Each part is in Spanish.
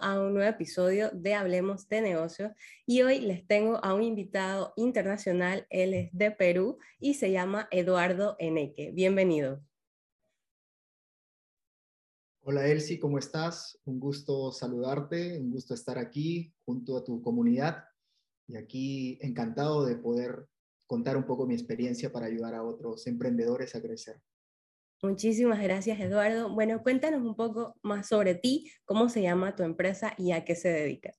a un nuevo episodio de Hablemos de Negocios y hoy les tengo a un invitado internacional, él es de Perú y se llama Eduardo Eneque. Bienvenido. Hola Elsie, ¿cómo estás? Un gusto saludarte, un gusto estar aquí junto a tu comunidad y aquí encantado de poder contar un poco mi experiencia para ayudar a otros emprendedores a crecer. Muchísimas gracias, Eduardo. Bueno, cuéntanos un poco más sobre ti, cómo se llama tu empresa y a qué se dedica.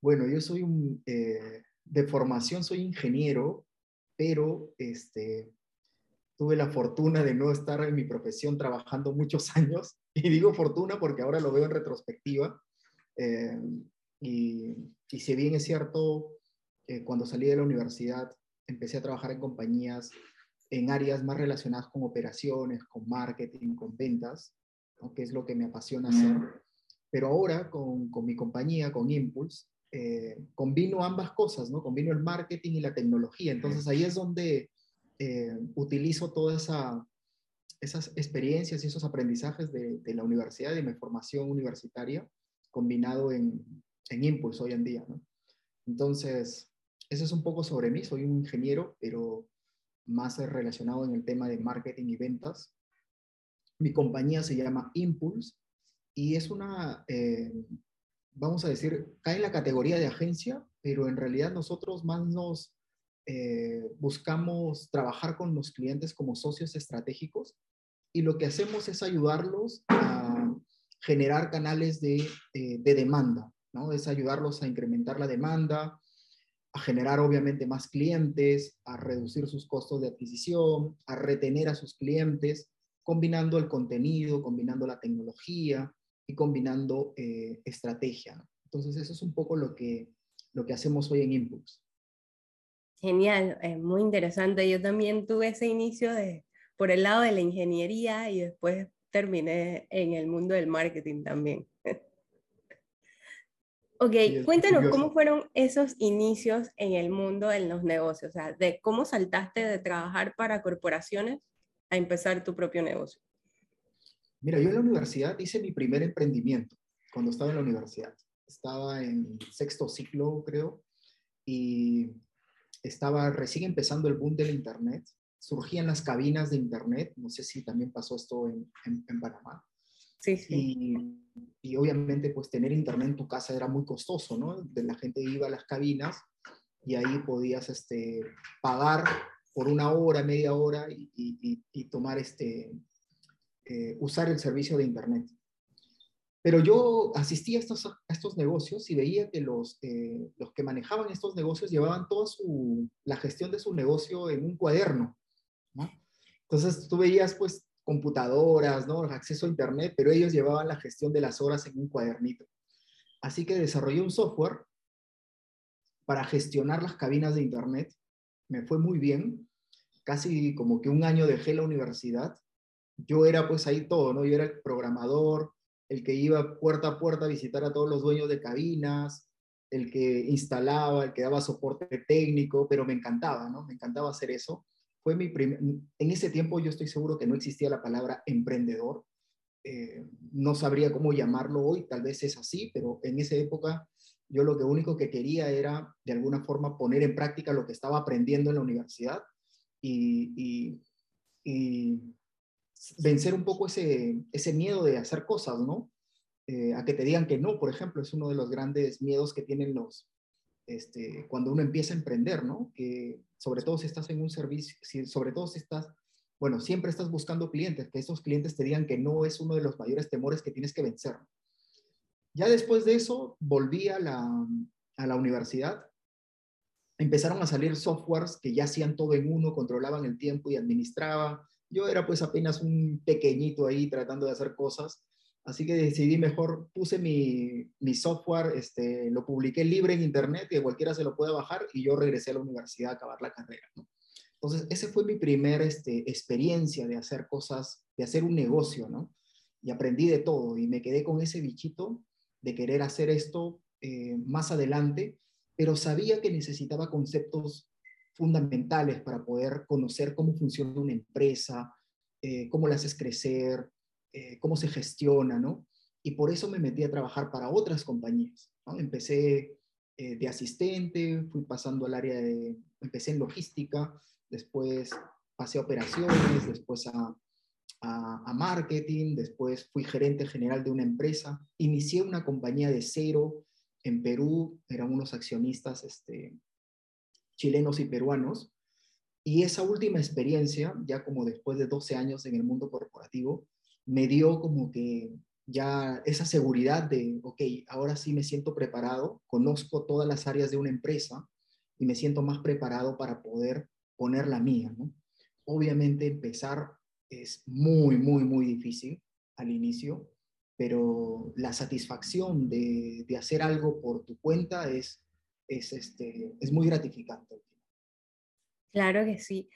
Bueno, yo soy un, eh, de formación soy ingeniero, pero este, tuve la fortuna de no estar en mi profesión trabajando muchos años, y digo fortuna porque ahora lo veo en retrospectiva, eh, y, y, si bien es cierto, eh, cuando salí de la universidad empecé a trabajar en compañías en áreas más relacionadas con operaciones, con marketing, con ventas, que es lo que me apasiona hacer. Pero ahora con, con mi compañía, con Impulse, eh, combino ambas cosas, ¿no? Combino el marketing y la tecnología. Entonces ahí es donde eh, utilizo todas esa, esas experiencias y esos aprendizajes de, de, la universidad, de mi formación universitaria, combinado en, en Impulse hoy en día, ¿no? Entonces, eso es un poco sobre mí. Soy un ingeniero, pero más relacionado en el tema de marketing y ventas. Mi compañía se llama Impulse y es una, eh, vamos a decir, cae en la categoría de agencia, pero en realidad nosotros más nos eh, buscamos trabajar con los clientes como socios estratégicos y lo que hacemos es ayudarlos a generar canales de, eh, de demanda, ¿no? Es ayudarlos a incrementar la demanda, a generar obviamente más clientes, a reducir sus costos de adquisición, a retener a sus clientes, combinando el contenido, combinando la tecnología y combinando eh, estrategia. Entonces eso es un poco lo que, lo que hacemos hoy en Impulse. Genial, es muy interesante. Yo también tuve ese inicio de, por el lado de la ingeniería y después terminé en el mundo del marketing también. Ok, cuéntanos cómo fueron esos inicios en el mundo de los negocios, o sea, de cómo saltaste de trabajar para corporaciones a empezar tu propio negocio. Mira, yo en la universidad hice mi primer emprendimiento cuando estaba en la universidad. Estaba en sexto ciclo, creo, y estaba recién empezando el boom del Internet. Surgían las cabinas de Internet, no sé si también pasó esto en, en Panamá. Sí, sí. Y, obviamente, pues tener internet en tu casa era muy costoso, ¿no? La gente iba a las cabinas y ahí podías este, pagar por una hora, media hora y, tomar este, eh, usar el servicio de internet. Pero yo asistí a estos, a estos negocios y veía que los, eh, los que manejaban estos negocios llevaban toda su, la gestión de su negocio en un cuaderno. ¿no? Entonces tú veías pues computadoras, ¿no? acceso a Internet, pero ellos llevaban la gestión de las horas en un cuadernito. Así que desarrollé un software para gestionar las cabinas de Internet. Me fue muy bien. Casi como que un año dejé la universidad. Yo era pues ahí todo, ¿no? Yo era el programador, el que iba puerta a puerta a visitar a todos los dueños de cabinas, el que instalaba, el que daba soporte técnico, pero me encantaba, ¿no? Me encantaba hacer eso fue mi primer, en ese tiempo yo estoy seguro que no existía la palabra emprendedor. Eh, no sabría cómo llamarlo hoy, tal vez es así, pero en esa época yo lo único que quería era de alguna forma poner en práctica lo que estaba aprendiendo en la universidad y, y, vencer un poco ese, ese miedo de hacer cosas, ¿no? Eh, a que te digan que no, por ejemplo, es uno de los grandes miedos que tienen los, este, cuando uno empieza a emprender, ¿no? Que sobre todo si estás en un servicio, si, sobre todo si estás, bueno, siempre estás buscando clientes, que esos clientes te digan que no es uno de los mayores temores que tienes que vencer. Ya después de eso, volví a la, a la universidad. Empezaron a salir softwares que ya hacían todo en uno, controlaban el tiempo y administraban. Yo era pues apenas un pequeñito ahí tratando de hacer cosas Así que decidí mejor, puse mi, software, este, lo publiqué libre en internet y cualquiera se lo puede bajar y yo regresé a la universidad a acabar la carrera. Entonces, esa fue mi primera este, experiencia de hacer cosas, de hacer un negocio, ¿no? Y aprendí de todo y me quedé con ese bichito de querer hacer esto eh, más adelante, pero sabía que necesitaba conceptos fundamentales para poder conocer cómo funciona una empresa, eh, cómo la haces crecer, eh, cómo se gestiona, ¿no? y por eso me metí a trabajar para otras compañías. Empecé eh, de asistente, fui pasando al área de, empecé en logística, después pasé a operaciones, después a, a, marketing, después fui gerente general de una empresa, inicié una compañía de cero en Perú, eran unos accionistas este, chilenos y peruanos, y esa última experiencia, ya como después de 12 años en el mundo corporativo, me dio como que ya esa seguridad de, ok, ahora sí me siento preparado, conozco todas las áreas de una empresa y me siento más preparado para poder poner la mía, ¿no? Obviamente empezar es muy, muy, muy difícil al inicio, pero la satisfacción de, de hacer algo por tu cuenta es, es, este, es muy gratificante. Claro que sí.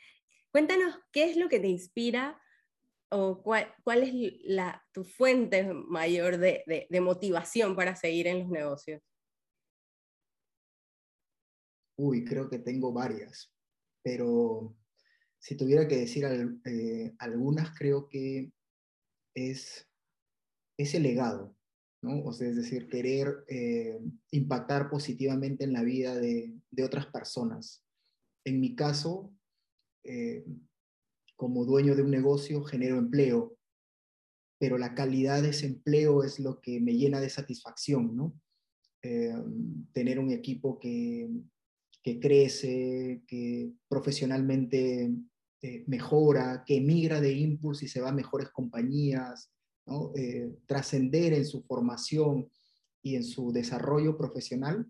Cuéntanos, ¿qué es lo que te inspira o cuál, cuál es la, tu fuente mayor de, de, de motivación para seguir en los negocios? Uy, creo que tengo varias, pero si tuviera que decir eh, algunas, creo que es ese legado, ¿no? O sea, es decir, querer eh, impactar positivamente en la vida de, otras personas. En mi caso, eh, como dueño de un negocio, genero empleo, pero la calidad de ese empleo es lo que me llena de satisfacción, ¿no? tener un equipo que, que crece, que profesionalmente eh, mejora, que emigra de Impulse y se va a mejores compañías, eh, trascender en su formación y en su desarrollo profesional,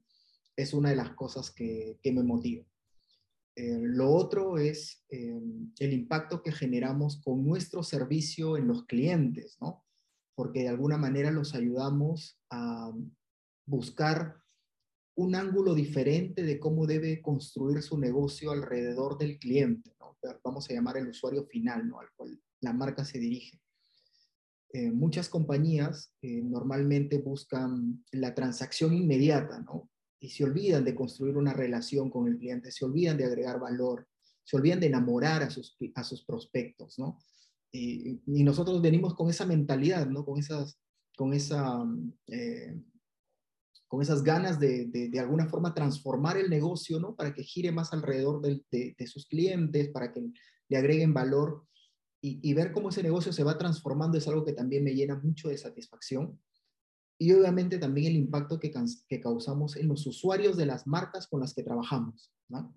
es una de las cosas que, me motiva. Eh, lo otro es el impacto que generamos con nuestro servicio en los clientes, ¿no? porque de alguna manera los ayudamos a buscar un ángulo diferente de cómo debe construir su negocio alrededor del cliente, ¿no? vamos a llamar el usuario final, ¿no? al cual la marca se dirige. Eh, muchas compañías eh, normalmente buscan la transacción inmediata, ¿no? Y se olvidan de construir una relación con el cliente, se olvidan de agregar valor, se olvidan de enamorar a sus, a sus prospectos, ¿no? Y, nosotros venimos con esa mentalidad, ¿no? Con, esas, con esa eh, con esas ganas de, de, alguna forma transformar el negocio, ¿no? Para que gire más alrededor de, de sus clientes, para que le agreguen valor y, y, ver cómo ese negocio se va transformando es algo que también me llena mucho de satisfacción. Y obviamente también el impacto que, que causamos en los usuarios de las marcas con las que trabajamos, ¿no?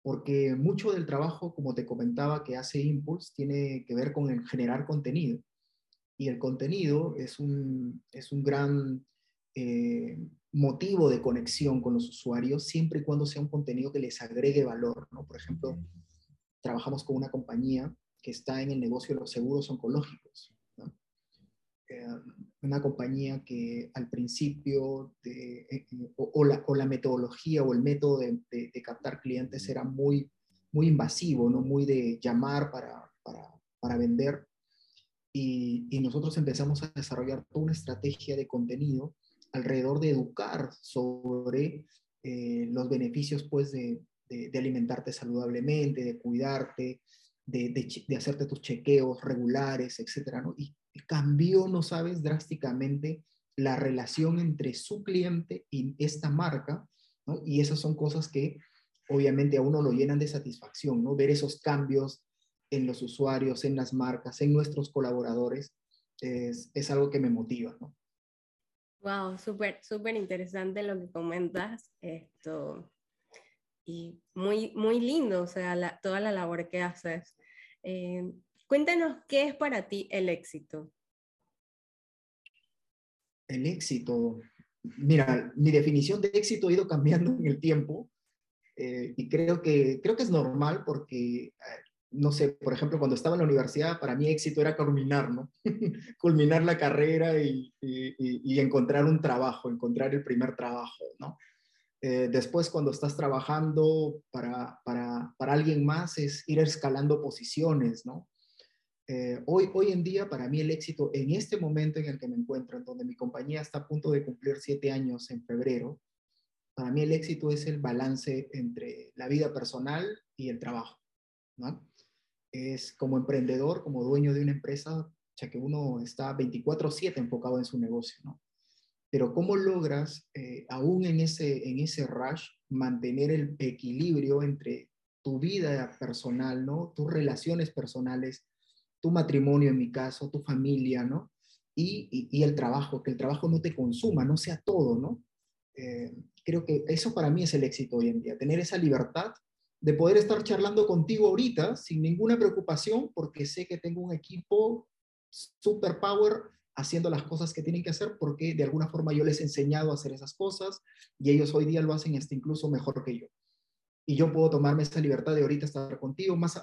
Porque mucho del trabajo, como te comentaba, que hace Impulse tiene que ver con el generar contenido. Y el contenido es un, es un gran eh, motivo de conexión con los usuarios, siempre y cuando sea un contenido que les agregue valor. ¿no? Por ejemplo, trabajamos con una compañía que está en el negocio de los seguros oncológicos. Eh, una compañía que al principio de, eh, o, la, o, la, metodología o el método de, de, captar clientes era muy, muy invasivo, ¿no? muy de llamar para, para, para vender. Y, y, nosotros empezamos a desarrollar toda una estrategia de contenido alrededor de educar sobre eh, los beneficios pues, de, alimentarte saludablemente, de cuidarte, de, hacerte tus chequeos regulares, etc. Y, cambió, no sabes, drásticamente la relación entre su cliente y esta marca, y esas son cosas que obviamente a uno lo llenan de satisfacción, ¿no? Ver esos cambios en los usuarios, en las marcas, en nuestros colaboradores, es, es algo que me motiva, ¿no? Wow, súper, súper interesante lo que comentas. Esto, y muy, muy lindo, o sea, toda la labor que haces. Eh, cuéntanos, ¿qué es para ti el éxito? El éxito. Mira, mi definición de éxito ha ido cambiando en el tiempo eh, y creo que, creo que es normal porque eh, no sé, por ejemplo, cuando estaba en la universidad, para mí éxito era culminar, ¿no? culminar la carrera y, encontrar un trabajo, encontrar el primer trabajo, ¿no? Eh, después, cuando estás trabajando para, para, para, alguien más, es ir escalando posiciones, ¿no? Eh, hoy, hoy en día, para mí el éxito, en este momento en el que me encuentro, en donde mi compañía está a punto de cumplir siete años en febrero, para mí el éxito es el balance entre la vida personal y el trabajo, ¿no? es como emprendedor, como dueño de una empresa, ya que uno está 24/7 enfocado en su negocio, ¿no? Pero ¿cómo logras, eh, aún en ese, en ese rush, mantener el equilibrio entre tu vida personal, ¿no? Tus relaciones personales, tu matrimonio en mi caso, tu familia, ¿no? Y, y, el trabajo, que el trabajo no te consuma, no sea todo, ¿no? Eh, creo que eso para mí es el éxito hoy en día, tener esa libertad de poder estar charlando contigo ahorita sin ninguna preocupación porque sé que tengo un equipo super power haciendo las cosas que tienen que hacer porque de alguna forma yo les he enseñado a hacer esas cosas y ellos hoy día lo hacen hasta incluso mejor que yo. Y yo puedo tomarme esa libertad de ahorita estar contigo, más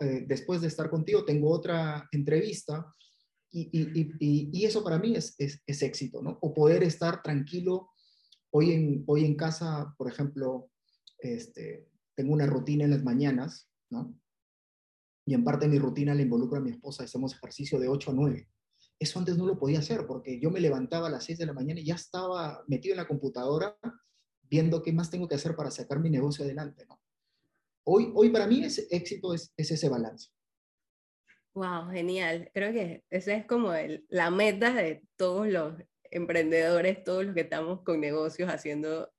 eh, después de estar contigo tengo otra entrevista y, y, y, eso para mí es, es, éxito, ¿no? O poder estar tranquilo. Hoy en, hoy en casa, por ejemplo, este, tengo una rutina en las mañanas, ¿no? Y en parte mi rutina le involucro a mi esposa, hacemos ejercicio de 8 a 9. Eso antes no lo podía hacer porque yo me levantaba a las 6 de la mañana y ya estaba metido en la computadora viendo qué más tengo que hacer para sacar mi negocio adelante. ¿no? Hoy, hoy para mí ese éxito es, es ese balance. Wow, genial. Creo que esa es como el, la meta de todos los emprendedores, todos los que estamos con negocios haciendo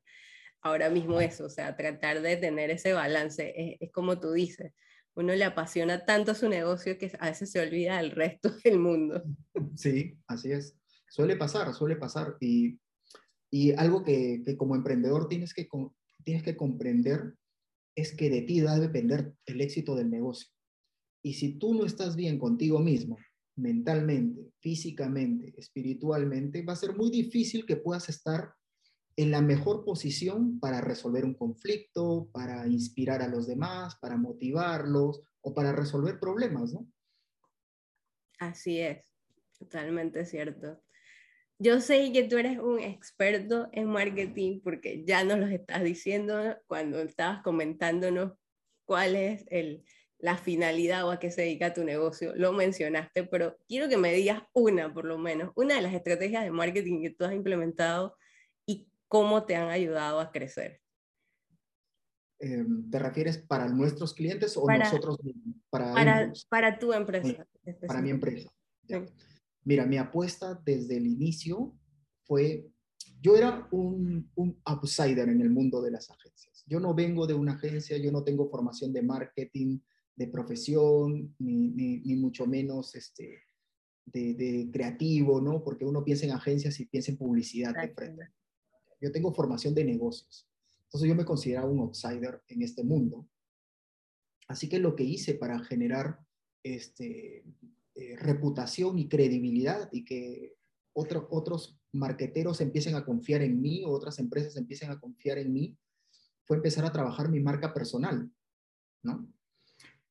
ahora mismo eso, o sea, tratar de tener ese balance. Es, es como tú dices, uno le apasiona tanto su negocio que a veces se olvida del resto del mundo. Sí, así es. Suele pasar, suele pasar. Y, y algo que, que, como emprendedor tienes que, tienes que comprender es que de ti debe depender el éxito del negocio. Y si tú no estás bien contigo mismo, mentalmente, físicamente, espiritualmente, va a ser muy difícil que puedas estar en la mejor posición para resolver un conflicto, para inspirar a los demás, para motivarlos o para resolver problemas, ¿no? Así es, totalmente cierto. Yo sé que tú eres un experto en marketing porque ya nos lo estás diciendo cuando estabas comentándonos cuál es el, la finalidad o a qué se dedica tu negocio. Lo mencionaste, pero quiero que me digas una, por lo menos, una de las estrategias de marketing que tú has implementado cómo te han ayudado a crecer. Em, ¿Te refieres para nuestros clientes o nosotros Para, para, para, tu empresa. Para mi empresa. Mira, mi apuesta desde el inicio fue, yo era un, un, outsider en el mundo de las agencias. Yo no vengo de una agencia, yo no tengo formación de marketing, de profesión, ni, ni, mucho menos este, de, de, creativo, ¿no? Porque uno piensa en agencias y piensa en publicidad de frente yo tengo formación de negocios. Entonces yo me consideraba un outsider en este mundo. Así que lo que hice para generar este, eh, reputación y credibilidad y que otro, otros marqueteros empiecen a confiar en mí o otras empresas empiecen a confiar en mí, fue empezar a trabajar mi marca personal, ¿no?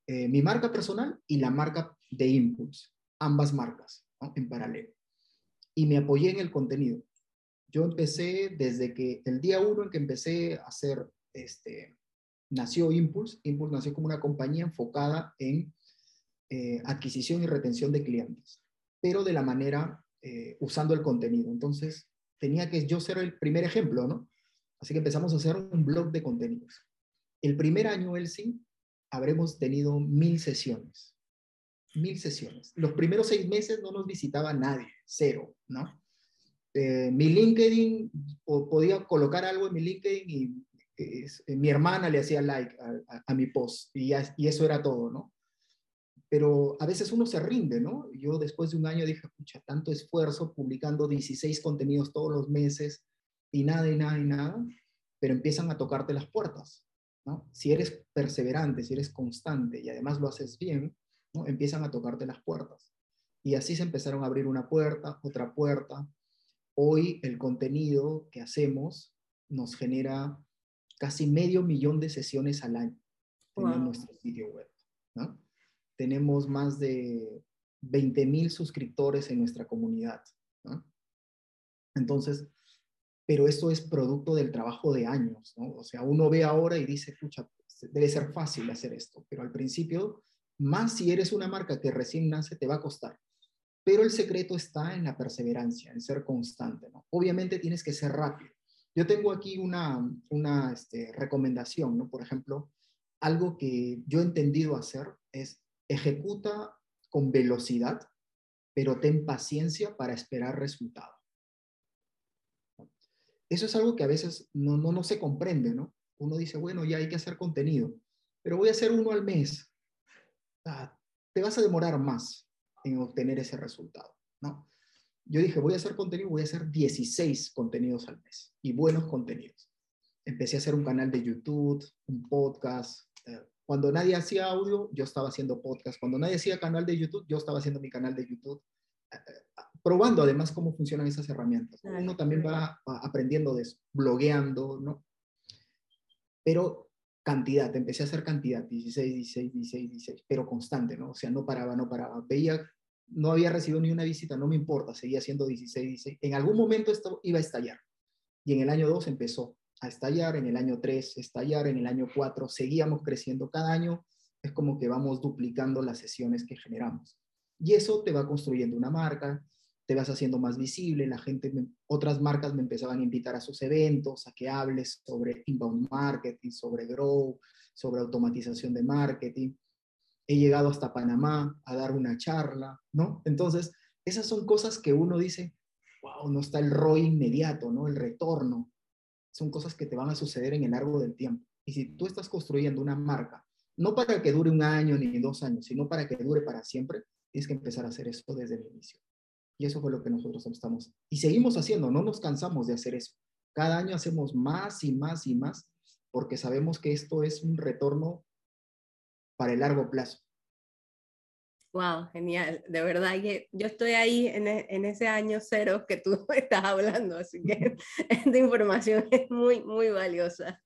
Eh, mi marca personal y la marca de Impulse, ambas marcas, en paralelo. Y me apoyé en el contenido yo empecé desde que el día uno en que empecé a hacer, este, nació Impulse. Impulse nació como una compañía enfocada en eh, adquisición y retención de clientes, pero de la manera eh, usando el contenido. Entonces, tenía que yo ser el primer ejemplo, ¿no? Así que empezamos a hacer un blog de contenidos. El primer año, Elsie, habremos tenido mil sesiones. Mil sesiones. Los primeros seis meses no nos visitaba nadie, cero, ¿no? Eh, mi LinkedIn, podía colocar algo en mi LinkedIn y mi hermana le hacía like a, mi post y, y, eso era todo, ¿no? Pero a veces uno se rinde, ¿no? Yo después de un año dije, pucha, tanto esfuerzo publicando 16 contenidos todos los meses y nada y nada y nada, pero empiezan a tocarte las puertas, ¿no? Si eres perseverante, si eres constante y además lo haces bien, ¿no? Empiezan a tocarte las puertas. Y así se empezaron a abrir una puerta, otra puerta, Hoy el contenido que hacemos nos genera casi medio millón de sesiones al año en nuestro sitio web. ¿no? Tenemos más de 20 mil suscriptores en nuestra comunidad. ¿no? Entonces, pero esto es producto del trabajo de años. ¿no? O sea, uno ve ahora y dice, pucha, debe ser fácil hacer esto, pero al principio, más si eres una marca que recién nace, te va a costar. Pero el secreto está en la perseverancia, en ser constante. ¿no? Obviamente tienes que ser rápido. Yo tengo aquí una, una este, recomendación, ¿no? Por ejemplo, algo que yo he entendido hacer es ejecuta con velocidad, pero ten paciencia para esperar resultados. Eso es algo que a veces no, no, no se comprende, ¿no? Uno dice, bueno, ya hay que hacer contenido, pero voy a hacer uno al mes. Ah, te vas a demorar más en obtener ese resultado, ¿no? Yo dije, voy a hacer contenido, voy a hacer 16 contenidos al mes y buenos contenidos. Empecé a hacer un canal de YouTube, un podcast. Eh, cuando nadie hacía audio, yo estaba haciendo podcast. Cuando nadie hacía canal de YouTube, yo estaba haciendo mi canal de YouTube. Eh, eh, probando además cómo funcionan esas herramientas. Uno también va, aprendiendo de eso, blogueando, ¿no? Pero cantidad, empecé a hacer cantidad, 16, 16, 16, 16, pero constante, ¿no? O sea, no paraba, no paraba. Veía, no había recibido ni una visita, no me importa, seguía haciendo 16, 16. En algún momento esto iba a estallar. Y en el año 2 empezó a estallar, en el año 3 estallar, en el año 4 seguíamos creciendo cada año. Es como que vamos duplicando las sesiones que generamos. Y eso te va construyendo una marca, te vas haciendo más visible, la gente, otras marcas me empezaban a invitar a sus eventos, a que hables sobre inbound marketing, sobre grow, sobre automatización de marketing. He llegado hasta Panamá a dar una charla, ¿no? Entonces, esas son cosas que uno dice, wow, no está el ROI inmediato, ¿no? El retorno. Son cosas que te van a suceder en el largo del tiempo. Y si tú estás construyendo una marca, no para que dure un año ni dos años, sino para que dure para siempre, tienes que empezar a hacer eso desde el inicio. Y eso fue lo que nosotros estamos. Y seguimos haciendo, no nos cansamos de hacer eso. Cada año hacemos más y más y más porque sabemos que esto es un retorno para el largo plazo. Wow, genial. De verdad que yo estoy ahí en, e, en, ese año cero que tú estás hablando, así que esta información es muy, muy valiosa.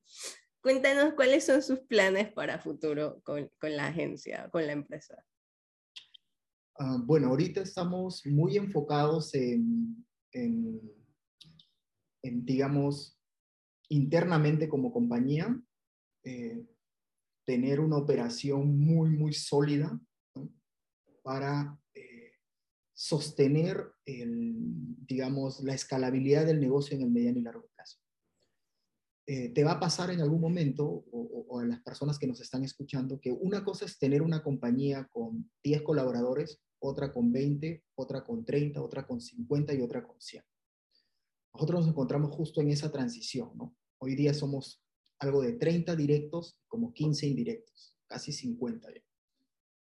Cuéntanos cuáles son sus planes para futuro con, con la agencia, con la empresa. Ah, bueno, ahorita estamos muy enfocados en, en, digamos, internamente como compañía, eh, tener una operación muy, muy sólida para eh, sostener, el, digamos, la escalabilidad del negocio en el mediano y largo plazo. Eh, te va a pasar en algún momento, o, o, a las personas que nos están escuchando, que una cosa es tener una compañía con 10 colaboradores, otra con 20, otra con 30, otra con 50 y otra con 100. Nosotros nos encontramos justo en esa transición, ¿no? Hoy día somos algo de 30 directos, como 15 indirectos, casi 50 ya.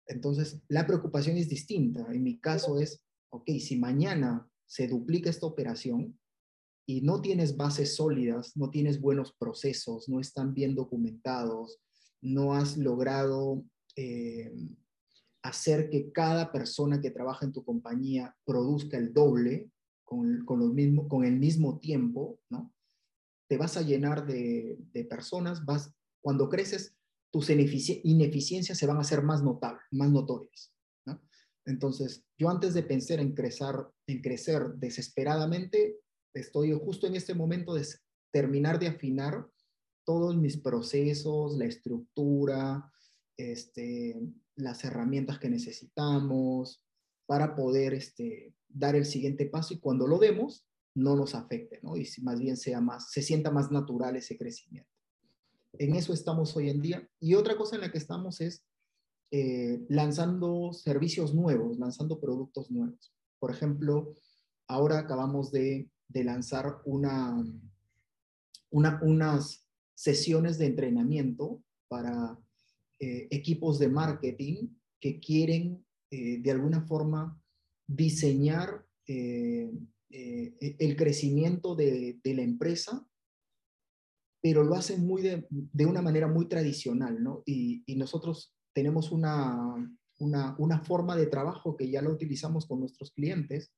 Entonces, la preocupación es distinta. En mi caso es, ok, si mañana se duplica esta operación, y no tienes bases sólidas, no tienes buenos procesos, no están bien documentados, no has logrado eh, hacer que cada persona que trabaja en tu compañía produzca el doble con, con, mismo, con el mismo tiempo, ¿no? Te vas a llenar de, de personas, vas, cuando creces, tus ineficiencias se van a hacer más notables, más notorias, ¿no? Entonces, yo antes de pensar en crecer, en crecer desesperadamente, estoy justo en este momento de terminar de afinar todos mis procesos, la estructura, este, las herramientas que necesitamos para poder este, dar el siguiente paso y cuando lo demos no nos afecte, ¿no? Y más bien sea más, se sienta más natural ese crecimiento. En eso estamos hoy en día. Y otra cosa en la que estamos es eh, lanzando servicios nuevos, lanzando productos nuevos. Por ejemplo, ahora acabamos de lanzar una, unas sesiones de entrenamiento para eh, equipos de marketing que quieren eh, de alguna forma diseñar el crecimiento de, la empresa, pero lo hacen muy de, una manera muy tradicional, ¿no? Y, nosotros tenemos una, una, una forma de trabajo que ya lo utilizamos con nuestros clientes,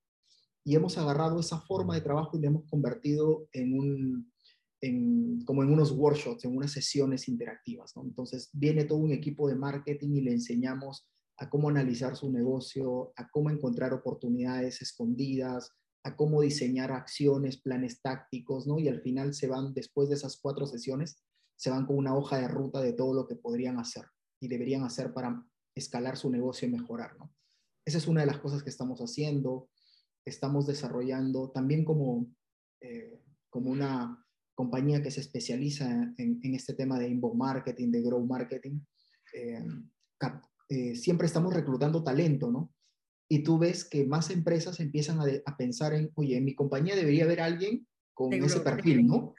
y hemos agarrado esa forma de trabajo y la hemos convertido en un, en, como en unos workshops, en unas sesiones interactivas. ¿no? Entonces viene todo un equipo de marketing y le enseñamos a cómo analizar su negocio, a cómo encontrar oportunidades escondidas, a cómo diseñar acciones, planes tácticos, ¿no? Y al final se van, después de esas cuatro sesiones, se van con una hoja de ruta de todo lo que podrían hacer y deberían hacer para escalar su negocio y mejorar, ¿no? Esa es una de las cosas que estamos haciendo estamos desarrollando también como, eh, como una compañía que se especializa en, este tema de inbound marketing, de grow marketing. Eh, eh, siempre estamos reclutando talento, ¿no? Y tú ves que más empresas empiezan a, pensar en, oye, en mi compañía debería haber alguien con ese perfil, ¿no?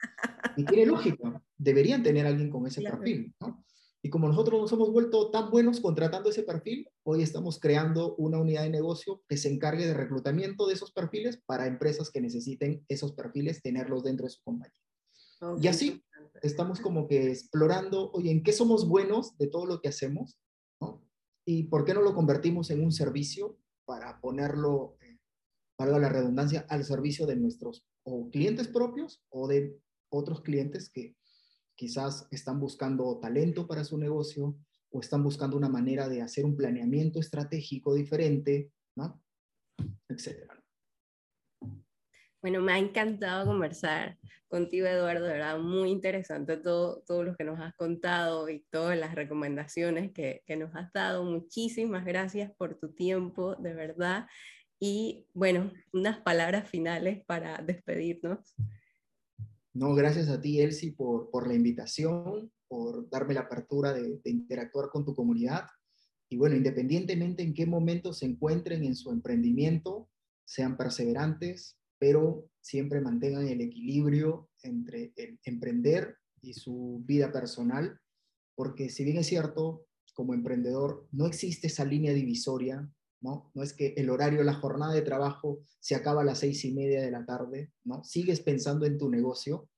Y tiene lógica, deberían tener alguien con ese perfil, ¿no? Y como nosotros nos hemos vuelto tan buenos contratando ese perfil, hoy estamos creando una unidad de negocio que se encargue de reclutamiento de esos perfiles para empresas que necesiten esos perfiles, tenerlos dentro de su compañía. y así estamos como que explorando, oye, ¿en qué somos buenos de todo lo que hacemos? ¿no? ¿Y por qué no lo convertimos en un servicio para ponerlo, eh, valga la redundancia, al servicio de nuestros o clientes propios o de otros clientes que quizás están buscando talento para su negocio o están buscando una manera de hacer un planeamiento estratégico diferente, ¿no? Etcétera. Bueno, me ha encantado conversar contigo, Eduardo, de verdad, muy interesante todo, todo lo que nos has contado y todas las recomendaciones que, que nos has dado. Muchísimas gracias por tu tiempo, de verdad. Y bueno, unas palabras finales para despedirnos. No, gracias a ti, Elsie, por, por la invitación, por darme la apertura de, interactuar con tu comunidad. Y bueno, independientemente en qué momento se encuentren en su emprendimiento, sean perseverantes, pero siempre mantengan el equilibrio entre el emprender y su vida personal, porque si bien es cierto, como emprendedor, no existe esa línea divisoria ¿no? No es que el horario, la jornada de trabajo se acaba a las seis y media de la tarde, ¿no? Sigues pensando en tu negocio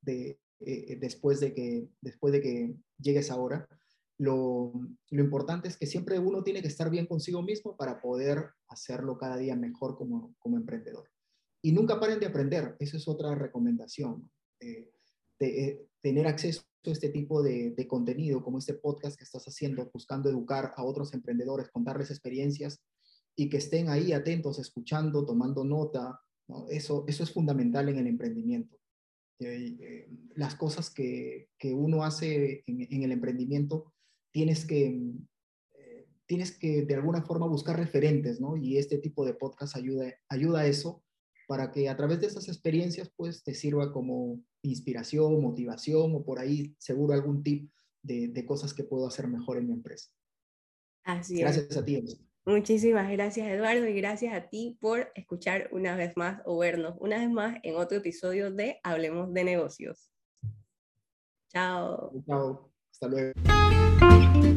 de, eh, después, de que, después de que llegues ahora. Lo, lo, importante es que siempre uno tiene que estar bien consigo mismo para poder hacerlo cada día mejor como, como emprendedor. Y nunca paren de aprender, esa es otra recomendación. Eh, de, eh, tener acceso este tipo de, contenido, como este podcast que estás haciendo, buscando educar a otros emprendedores, contarles experiencias y que estén ahí atentos, escuchando, tomando nota, eso, eso es fundamental en el emprendimiento. Eh, las cosas que, que uno hace en, el emprendimiento, tienes que, eh, tienes que de alguna forma buscar referentes, ¿no? Y este tipo de podcast ayuda, ayuda a eso para que a través de esas experiencias pues te sirva como inspiración, motivación o por ahí seguro algún tip de, cosas que puedo hacer mejor en mi empresa. Así gracias a ti. Muchísimas gracias Eduardo y gracias a ti por escuchar una vez más o vernos una vez más en otro episodio de Hablemos de negocios. Chao. Chao. Hasta luego.